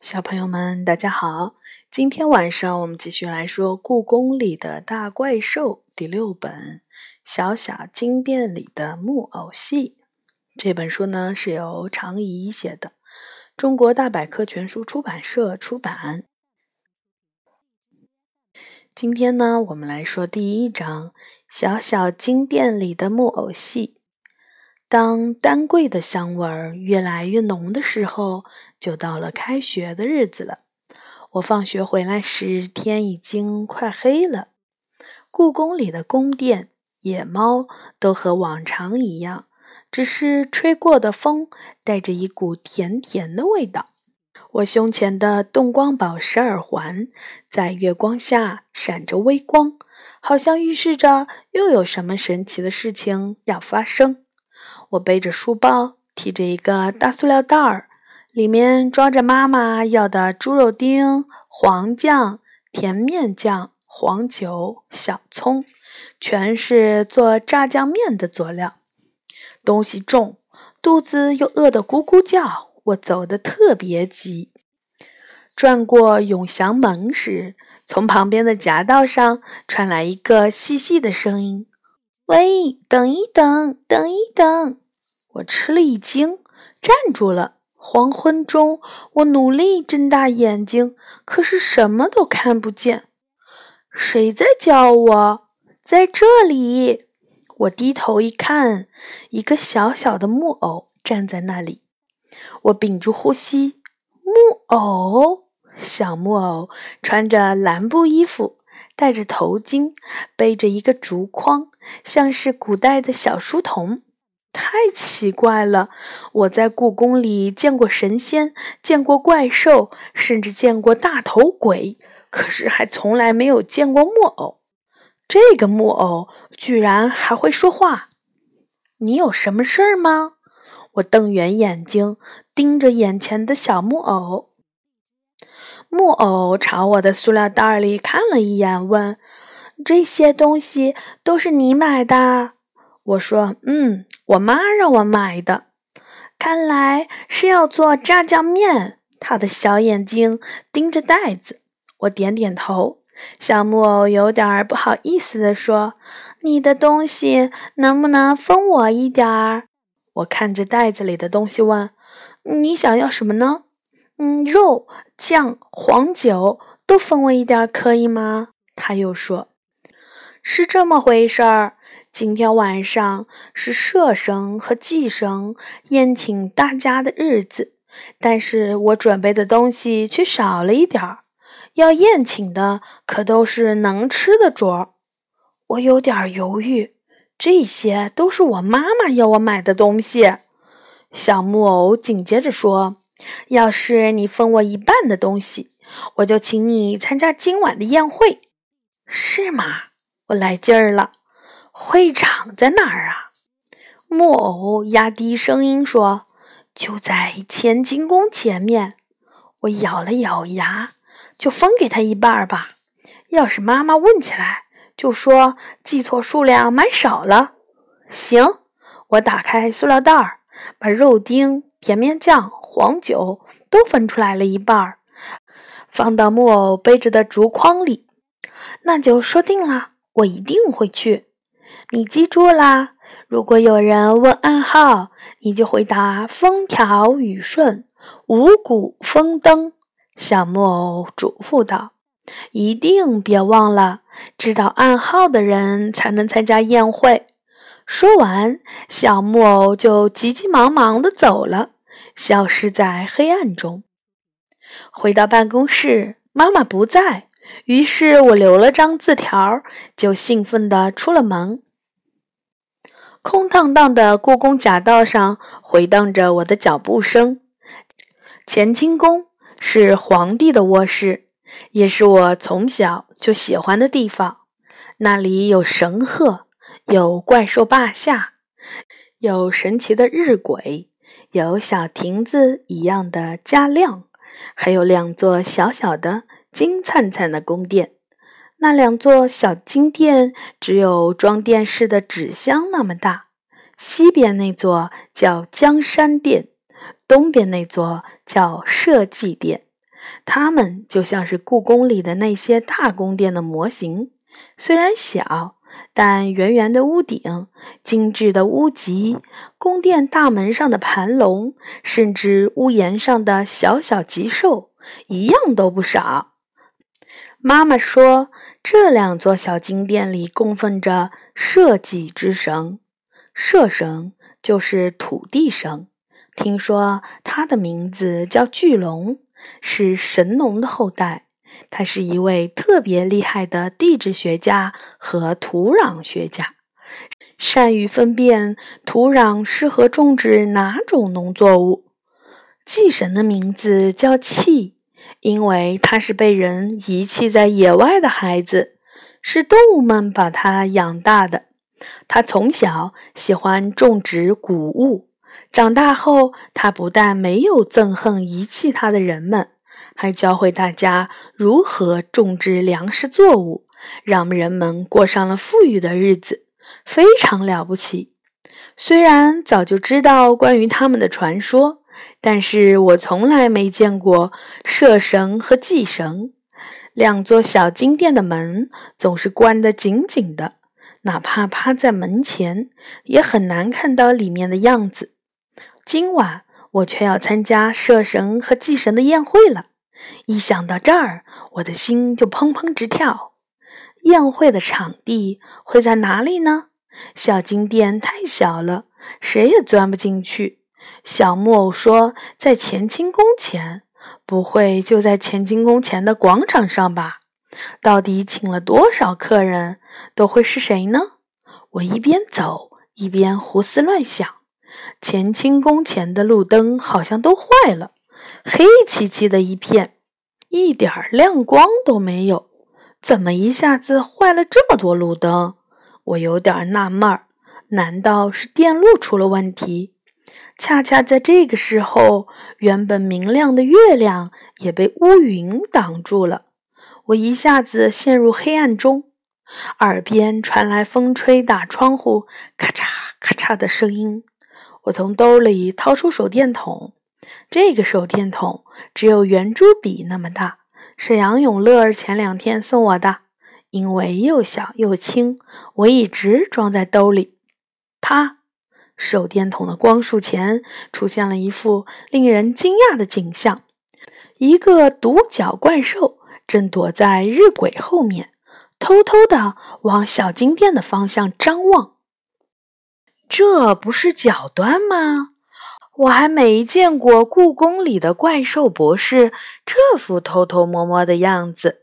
小朋友们，大家好！今天晚上我们继续来说《故宫里的大怪兽》第六本《小小金殿里的木偶戏》。这本书呢是由常怡写的，中国大百科全书出版社出版。今天呢，我们来说第一章《小小金殿里的木偶戏》。当丹桂的香味儿越来越浓的时候，就到了开学的日子了。我放学回来时，天已经快黑了。故宫里的宫殿、野猫都和往常一样，只是吹过的风带着一股甜甜的味道。我胸前的动光宝石耳环在月光下闪着微光，好像预示着又有什么神奇的事情要发生。我背着书包，提着一个大塑料袋儿，里面装着妈妈要的猪肉丁、黄酱、甜面酱、黄酒、小葱，全是做炸酱面的佐料。东西重，肚子又饿得咕咕叫，我走得特别急。转过永祥门时，从旁边的夹道上传来一个细细的声音。喂，等一等，等一等！我吃了一惊，站住了。黄昏中，我努力睁大眼睛，可是什么都看不见。谁在叫我？在这里！我低头一看，一个小小的木偶站在那里。我屏住呼吸。木偶，小木偶，穿着蓝布衣服。戴着头巾，背着一个竹筐，像是古代的小书童。太奇怪了！我在故宫里见过神仙，见过怪兽，甚至见过大头鬼，可是还从来没有见过木偶。这个木偶居然还会说话！你有什么事儿吗？我瞪圆眼睛，盯着眼前的小木偶。木偶朝我的塑料袋里看了一眼，问：“这些东西都是你买的？”我说：“嗯，我妈让我买的。”看来是要做炸酱面。他的小眼睛盯着袋子。我点点头。小木偶有点不好意思地说：“你的东西能不能分我一点儿？”我看着袋子里的东西问：“你想要什么呢？”嗯，肉、酱、黄酒都分我一点，可以吗？他又说：“是这么回事儿。今天晚上是社神和祭生宴请大家的日子，但是我准备的东西却少了一点儿。要宴请的可都是能吃的桌儿。”我有点犹豫，这些都是我妈妈要我买的东西。小木偶紧接着说。要是你分我一半的东西，我就请你参加今晚的宴会，是吗？我来劲儿了。会场在哪儿啊？木偶压低声音说：“就在乾清宫前面。”我咬了咬牙，就分给他一半吧。要是妈妈问起来，就说记错数量，买少了。行，我打开塑料袋儿，把肉丁、甜面酱。黄酒都分出来了一半儿，放到木偶背着的竹筐里。那就说定了，我一定会去。你记住啦，如果有人问暗号，你就回答“风调雨顺，五谷丰登”。小木偶嘱咐道：“一定别忘了，知道暗号的人才能参加宴会。”说完，小木偶就急急忙忙地走了。消失在黑暗中。回到办公室，妈妈不在，于是我留了张字条，就兴奋地出了门。空荡荡的故宫夹道上回荡着我的脚步声。乾清宫是皇帝的卧室，也是我从小就喜欢的地方。那里有神鹤，有怪兽霸下，有神奇的日晷。有小亭子一样的嘉亮，还有两座小小的金灿灿的宫殿。那两座小金殿只有装电视的纸箱那么大。西边那座叫江山殿，东边那座叫社稷殿。它们就像是故宫里的那些大宫殿的模型，虽然小，但圆圆的屋顶、精致的屋脊、宫殿大门上的盘龙，甚至屋檐上的小小吉兽，一样都不少。妈妈说，这两座小金殿里供奉着社稷之神，社神就是土地神。听说他的名字叫巨龙，是神农的后代。他是一位特别厉害的地质学家和土壤学家，善于分辨土壤适合种植哪种农作物。祭神的名字叫弃，因为他是被人遗弃在野外的孩子，是动物们把他养大的。他从小喜欢种植谷物。长大后，他不但没有憎恨遗弃他的人们，还教会大家如何种植粮食作物，让人们过上了富裕的日子，非常了不起。虽然早就知道关于他们的传说，但是我从来没见过社神和祭神。两座小金殿的门总是关得紧紧的，哪怕趴在门前，也很难看到里面的样子。今晚我却要参加社神和祭神的宴会了，一想到这儿，我的心就砰砰直跳。宴会的场地会在哪里呢？小金殿太小了，谁也钻不进去。小木偶说，在乾清宫前，不会就在乾清宫前的广场上吧？到底请了多少客人？都会是谁呢？我一边走一边胡思乱想。乾清宫前的路灯好像都坏了，黑漆漆的一片，一点亮光都没有。怎么一下子坏了这么多路灯？我有点纳闷儿，难道是电路出了问题？恰恰在这个时候，原本明亮的月亮也被乌云挡住了，我一下子陷入黑暗中，耳边传来风吹打窗户咔嚓咔嚓的声音。我从兜里掏出手电筒，这个手电筒只有圆珠笔那么大，是杨永乐前两天送我的。因为又小又轻，我一直装在兜里。它，手电筒的光束前出现了一副令人惊讶的景象：一个独角怪兽正躲在日晷后面，偷偷地往小金店的方向张望。这不是脚端吗？我还没见过故宫里的怪兽博士这副偷偷摸摸的样子。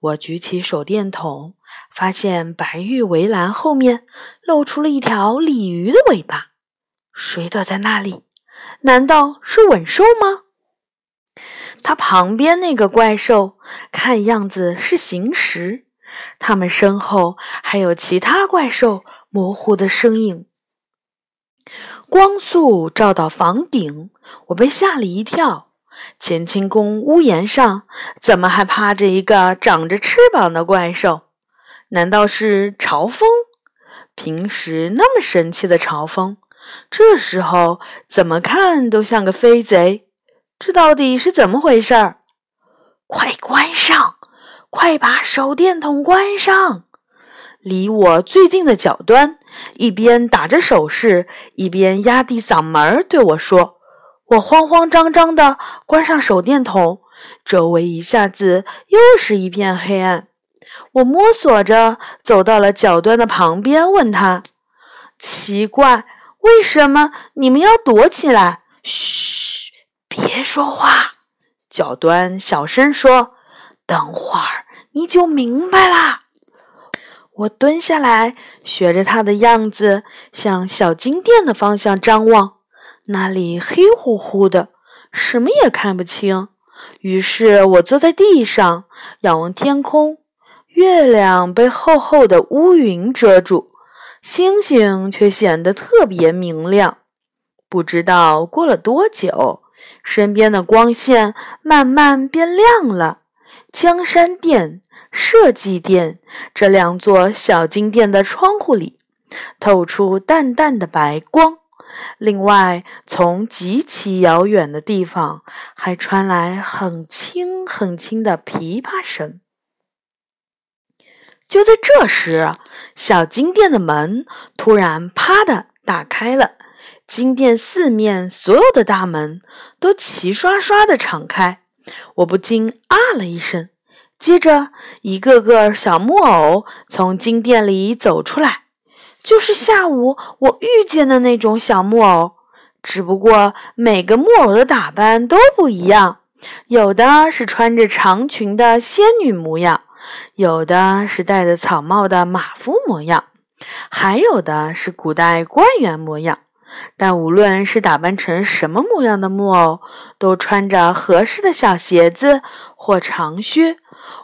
我举起手电筒，发现白玉围栏后面露出了一条鲤鱼的尾巴。谁躲在那里？难道是吻兽吗？它旁边那个怪兽看样子是行石，它们身后还有其他怪兽模糊的身影。光束照到房顶，我被吓了一跳。乾清宫屋檐上怎么还趴着一个长着翅膀的怪兽？难道是朝风？平时那么神气的朝风，这时候怎么看都像个飞贼。这到底是怎么回事儿？快关上！快把手电筒关上！离我最近的角端，一边打着手势，一边压低嗓门对我说：“我慌慌张张的关上手电筒，周围一下子又是一片黑暗。我摸索着走到了角端的旁边，问他：‘奇怪，为什么你们要躲起来？’嘘，别说话。”脚端小声说：“等会儿你就明白啦。”我蹲下来，学着他的样子，向小金店的方向张望。那里黑乎乎的，什么也看不清。于是我坐在地上，仰望天空。月亮被厚厚的乌云遮住，星星却显得特别明亮。不知道过了多久，身边的光线慢慢变亮了。江山殿。设计殿这两座小金殿的窗户里透出淡淡的白光，另外，从极其遥远的地方还传来很轻很轻的琵琶声。就在这时，小金店的门突然“啪”的打开了，金店四面所有的大门都齐刷刷的敞开，我不禁啊了一声。接着，一个个小木偶从金店里走出来，就是下午我遇见的那种小木偶，只不过每个木偶的打扮都不一样，有的是穿着长裙的仙女模样，有的是戴着草帽的马夫模样，还有的是古代官员模样。但无论是打扮成什么模样的木偶，都穿着合适的小鞋子或长靴。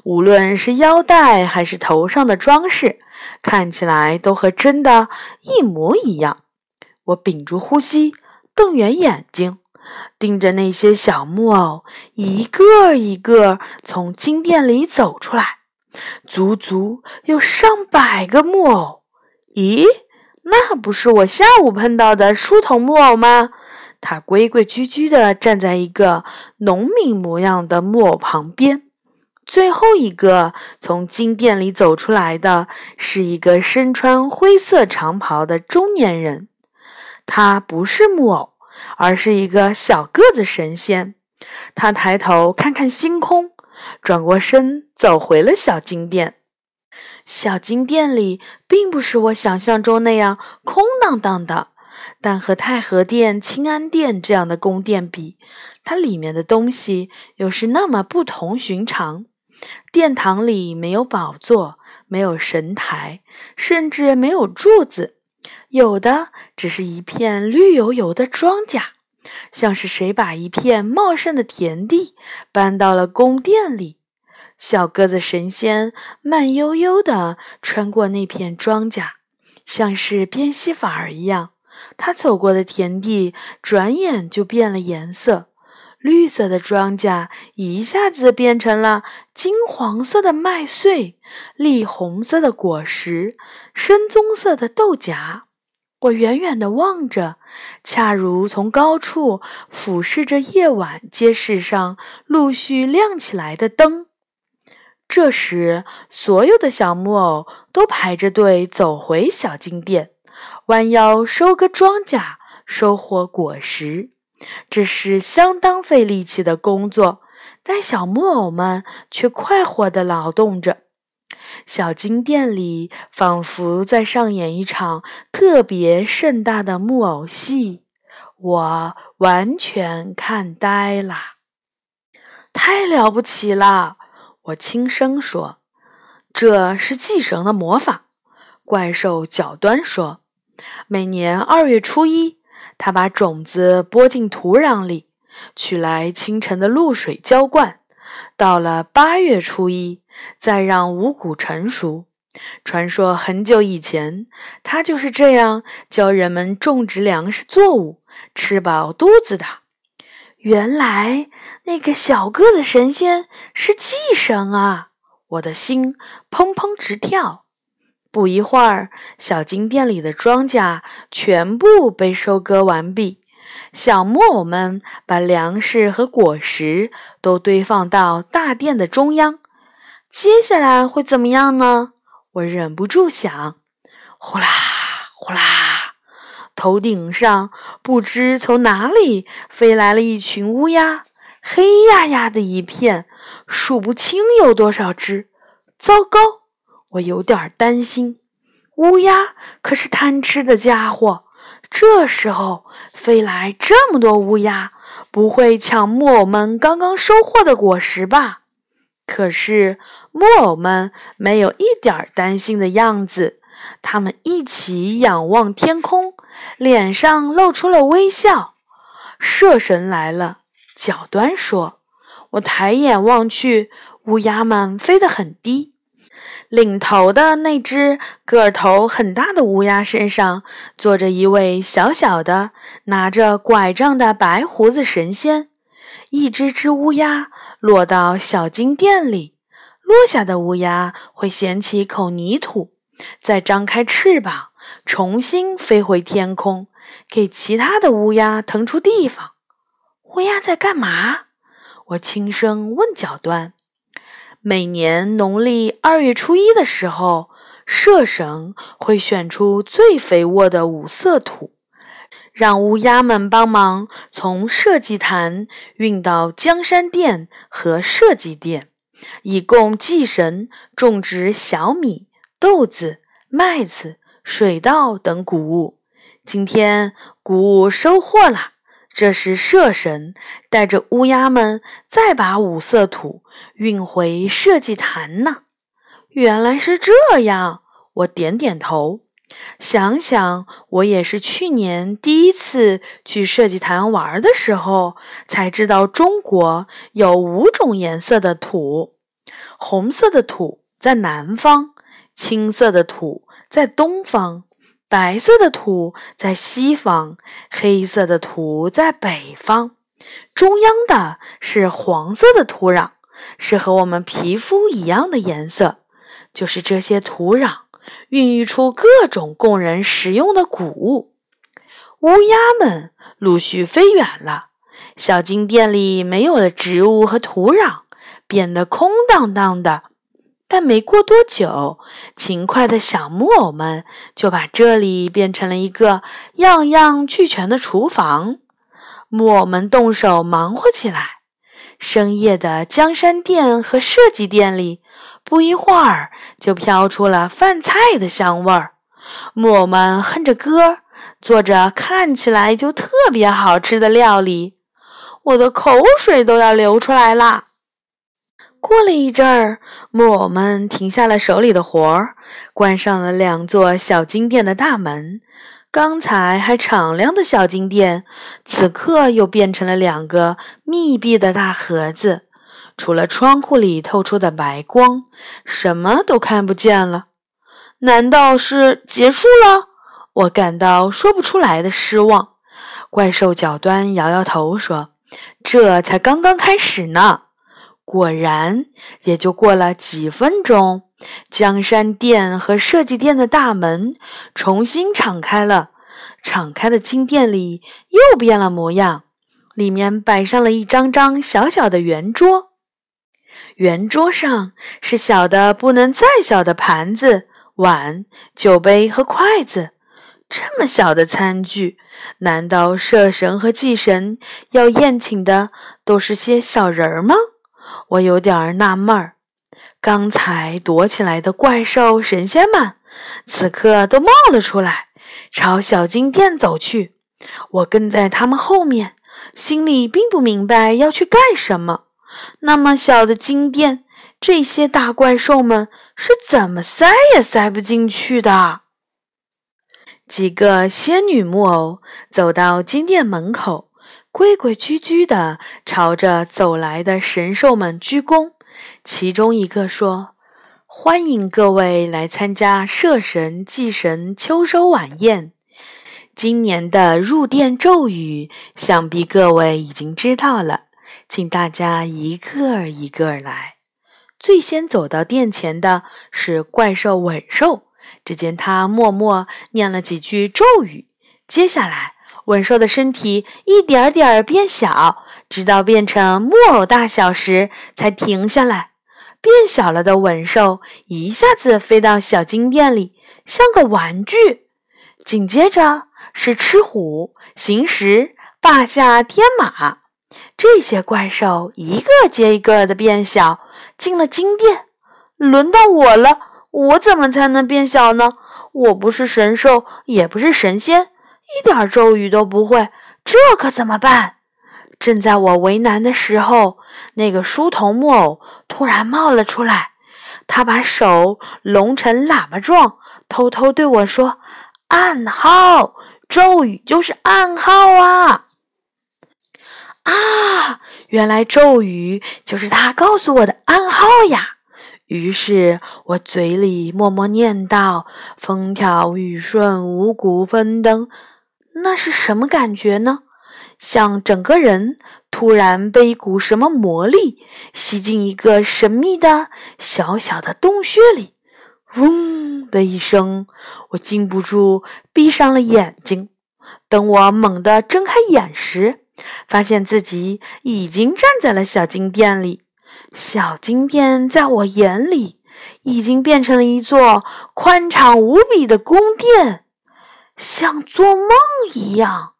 无论是腰带还是头上的装饰，看起来都和真的一模一样。我屏住呼吸，瞪圆眼睛，盯着那些小木偶，一个一个从金店里走出来，足足有上百个木偶。咦，那不是我下午碰到的梳头木偶吗？他规规矩矩地站在一个农民模样的木偶旁边。最后一个从金店里走出来的是一个身穿灰色长袍的中年人，他不是木偶，而是一个小个子神仙。他抬头看看星空，转过身走回了小金店。小金店里并不是我想象中那样空荡荡的，但和太和殿、清安殿这样的宫殿比，它里面的东西又是那么不同寻常。殿堂里没有宝座，没有神台，甚至没有柱子，有的只是一片绿油油的庄稼，像是谁把一片茂盛的田地搬到了宫殿里。小个子神仙慢悠悠地穿过那片庄稼，像是变戏法儿一样，他走过的田地转眼就变了颜色。绿色的庄稼一下子变成了金黄色的麦穗，栗红色的果实，深棕色的豆荚。我远远地望着，恰如从高处俯视着夜晚街市上陆续亮起来的灯。这时，所有的小木偶都排着队走回小金店，弯腰收割庄稼，收获果实。这是相当费力气的工作，但小木偶们却快活地劳动着。小金店里仿佛在上演一场特别盛大的木偶戏，我完全看呆了。太了不起了！我轻声说：“这是祭神的魔法。”怪兽角端说：“每年二月初一。”他把种子播进土壤里，取来清晨的露水浇灌。到了八月初一，再让五谷成熟。传说很久以前，他就是这样教人们种植粮食作物，吃饱肚子的。原来那个小个子神仙是祭神啊！我的心砰砰直跳。不一会儿，小金店里的庄稼全部被收割完毕。小木偶们把粮食和果实都堆放到大殿的中央。接下来会怎么样呢？我忍不住想。呼啦呼啦，头顶上不知从哪里飞来了一群乌鸦，黑压压的一片，数不清有多少只。糟糕！我有点担心，乌鸦可是贪吃的家伙。这时候飞来这么多乌鸦，不会抢木偶们刚刚收获的果实吧？可是木偶们没有一点担心的样子，他们一起仰望天空，脸上露出了微笑。射神来了，角端说：“我抬眼望去，乌鸦们飞得很低。”领头的那只个头很大的乌鸦身上坐着一位小小的、拿着拐杖的白胡子神仙。一只只乌鸦落到小金店里，落下的乌鸦会衔起一口泥土，再张开翅膀，重新飞回天空，给其他的乌鸦腾出地方。乌鸦在干嘛？我轻声问角端。每年农历二月初一的时候，社神会选出最肥沃的五色土，让乌鸦们帮忙从社稷坛运到江山殿和社稷殿，以供祭神种植小米、豆子、麦子。水稻等谷物，今天谷物收获了，这时社神带着乌鸦们再把五色土运回社稷坛呢。原来是这样，我点点头。想想我也是去年第一次去社稷坛玩的时候，才知道中国有五种颜色的土：红色的土在南方，青色的土。在东方，白色的土在西方，黑色的土在北方，中央的是黄色的土壤，是和我们皮肤一样的颜色。就是这些土壤孕育出各种供人食用的谷物。乌鸦们陆续飞远了，小金店里没有了植物和土壤，变得空荡荡的。但没过多久，勤快的小木偶们就把这里变成了一个样样俱全的厨房。木偶们动手忙活起来，深夜的江山店和设计店里，不一会儿就飘出了饭菜的香味儿。木偶们哼着歌，做着看起来就特别好吃的料理，我的口水都要流出来啦！过了一阵儿，木偶们停下了手里的活儿，关上了两座小金殿的大门。刚才还敞亮的小金殿，此刻又变成了两个密闭的大盒子。除了窗户里透出的白光，什么都看不见了。难道是结束了？我感到说不出来的失望。怪兽脚端摇摇头说：“这才刚刚开始呢。”果然，也就过了几分钟，江山殿和设计殿的大门重新敞开了。敞开的金殿里又变了模样，里面摆上了一张张小小的圆桌，圆桌上是小的不能再小的盘子、碗、酒杯和筷子。这么小的餐具，难道社神和祭神要宴请的都是些小人儿吗？我有点纳闷儿，刚才躲起来的怪兽神仙们，此刻都冒了出来，朝小金殿走去。我跟在他们后面，心里并不明白要去干什么。那么小的金殿，这些大怪兽们是怎么塞也塞不进去的？几个仙女木偶走到金殿门口。规规矩矩地朝着走来的神兽们鞠躬。其中一个说：“欢迎各位来参加社神祭神秋收晚宴。今年的入殿咒语，想必各位已经知道了，请大家一个一个来。最先走到殿前的是怪兽吻兽，只见他默默念了几句咒语，接下来。”吻兽的身体一点点变小，直到变成木偶大小时才停下来。变小了的吻兽一下子飞到小金殿里，像个玩具。紧接着是吃虎、行石、霸下、天马，这些怪兽一个接一个的变小，进了金殿。轮到我了，我怎么才能变小呢？我不是神兽，也不是神仙。一点咒语都不会，这可怎么办？正在我为难的时候，那个书童木偶突然冒了出来。他把手拢成喇叭状，偷偷对我说：“暗号，咒语就是暗号啊！”啊，原来咒语就是他告诉我的暗号呀！于是我嘴里默默念道：“风调雨顺，五谷丰登。”那是什么感觉呢？像整个人突然被一股什么魔力吸进一个神秘的小小的洞穴里，嗡的一声，我禁不住闭上了眼睛。等我猛地睁开眼时，发现自己已经站在了小金殿里。小金殿在我眼里已经变成了一座宽敞无比的宫殿，像做梦一样。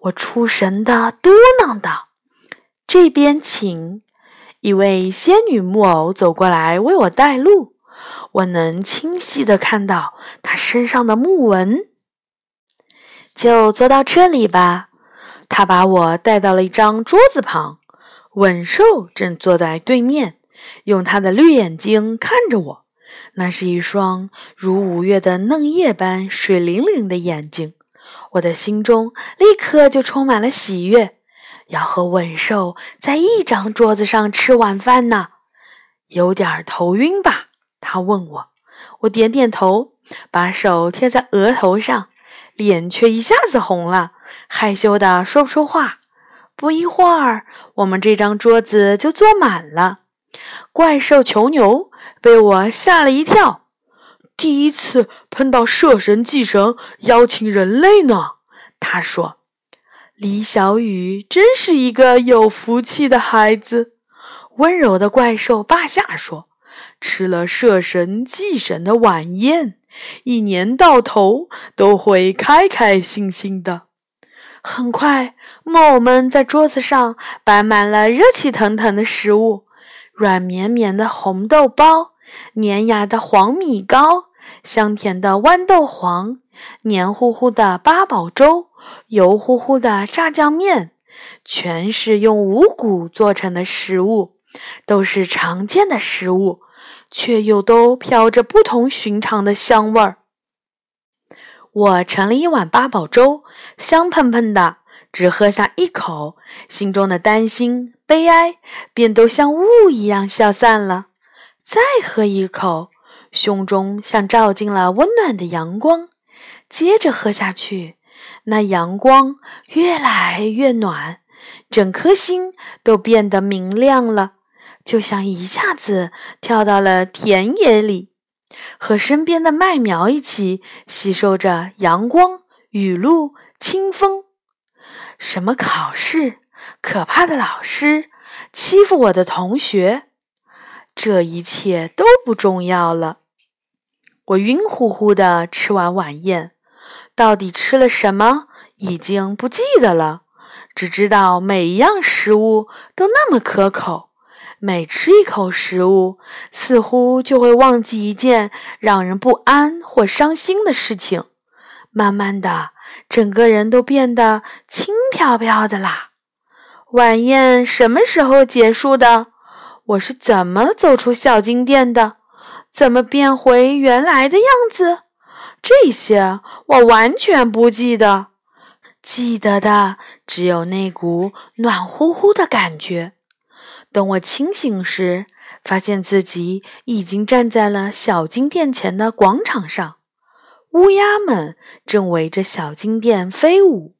我出神的嘟囔道：“这边请。”一位仙女木偶走过来为我带路，我能清晰的看到她身上的木纹。就坐到这里吧。她把我带到了一张桌子旁，稳兽正坐在对面，用他的绿眼睛看着我，那是一双如五月的嫩叶般水灵灵的眼睛。我的心中立刻就充满了喜悦。要和稳兽在一张桌子上吃晚饭呢，有点头晕吧？他问我，我点点头，把手贴在额头上，脸却一下子红了，害羞的说不出话。不一会儿，我们这张桌子就坐满了。怪兽囚牛被我吓了一跳，第一次碰到摄神祭神邀请人类呢。他说。李小雨真是一个有福气的孩子。温柔的怪兽霸下说：“吃了摄神祭神的晚宴，一年到头都会开开心心的。”很快，木偶们在桌子上摆满了热气腾腾的食物：软绵绵的红豆包，粘牙的黄米糕，香甜的豌豆黄，黏糊糊的八宝粥。油乎乎的炸酱面，全是用五谷做成的食物，都是常见的食物，却又都飘着不同寻常的香味儿。我盛了一碗八宝粥，香喷喷的，只喝下一口，心中的担心、悲哀便都像雾一样消散了。再喝一口，胸中像照进了温暖的阳光。接着喝下去。那阳光越来越暖，整颗心都变得明亮了，就像一下子跳到了田野里，和身边的麦苗一起吸收着阳光、雨露、清风。什么考试、可怕的老师、欺负我的同学，这一切都不重要了。我晕乎乎的吃完晚宴。到底吃了什么，已经不记得了。只知道每一样食物都那么可口，每吃一口食物，似乎就会忘记一件让人不安或伤心的事情。慢慢的，整个人都变得轻飘飘的啦。晚宴什么时候结束的？我是怎么走出小金店的？怎么变回原来的样子？这些我完全不记得，记得的只有那股暖乎乎的感觉。等我清醒时，发现自己已经站在了小金殿前的广场上，乌鸦们正围着小金殿飞舞，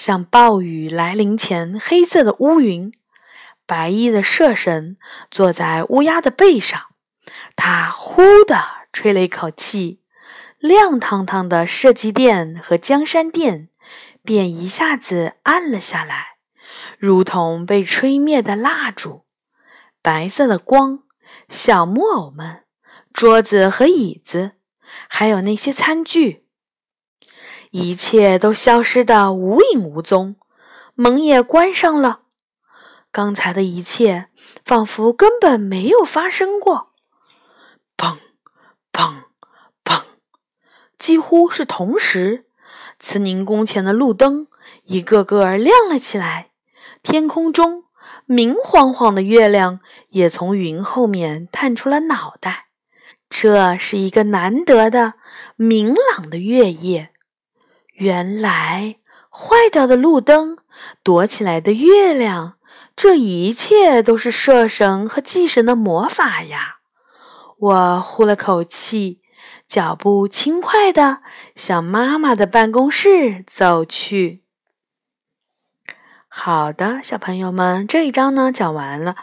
像暴雨来临前黑色的乌云。白衣的社神坐在乌鸦的背上，他呼地吹了一口气。亮堂堂的射击殿和江山殿便一下子暗了下来，如同被吹灭的蜡烛。白色的光，小木偶们，桌子和椅子，还有那些餐具，一切都消失得无影无踪。门也关上了，刚才的一切仿佛根本没有发生过。砰！砰！几乎是同时，慈宁宫前的路灯一个个亮了起来，天空中明晃晃的月亮也从云后面探出了脑袋。这是一个难得的明朗的月夜。原来，坏掉的路灯，躲起来的月亮，这一切都是射神和祭神的魔法呀！我呼了口气。脚步轻快地向妈妈的办公室走去。好的，小朋友们，这一章呢讲完了。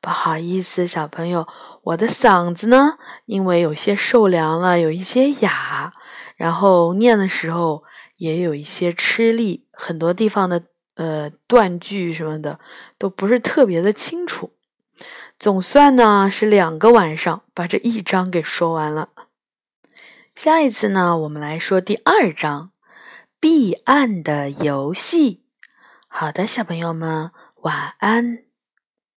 不好意思，小朋友，我的嗓子呢，因为有些受凉了，有一些哑，然后念的时候也有一些吃力，很多地方的呃断句什么的都不是特别的清楚。总算呢是两个晚上把这一章给说完了。下一次呢，我们来说第二章《彼岸的游戏》。好的，小朋友们，晚安。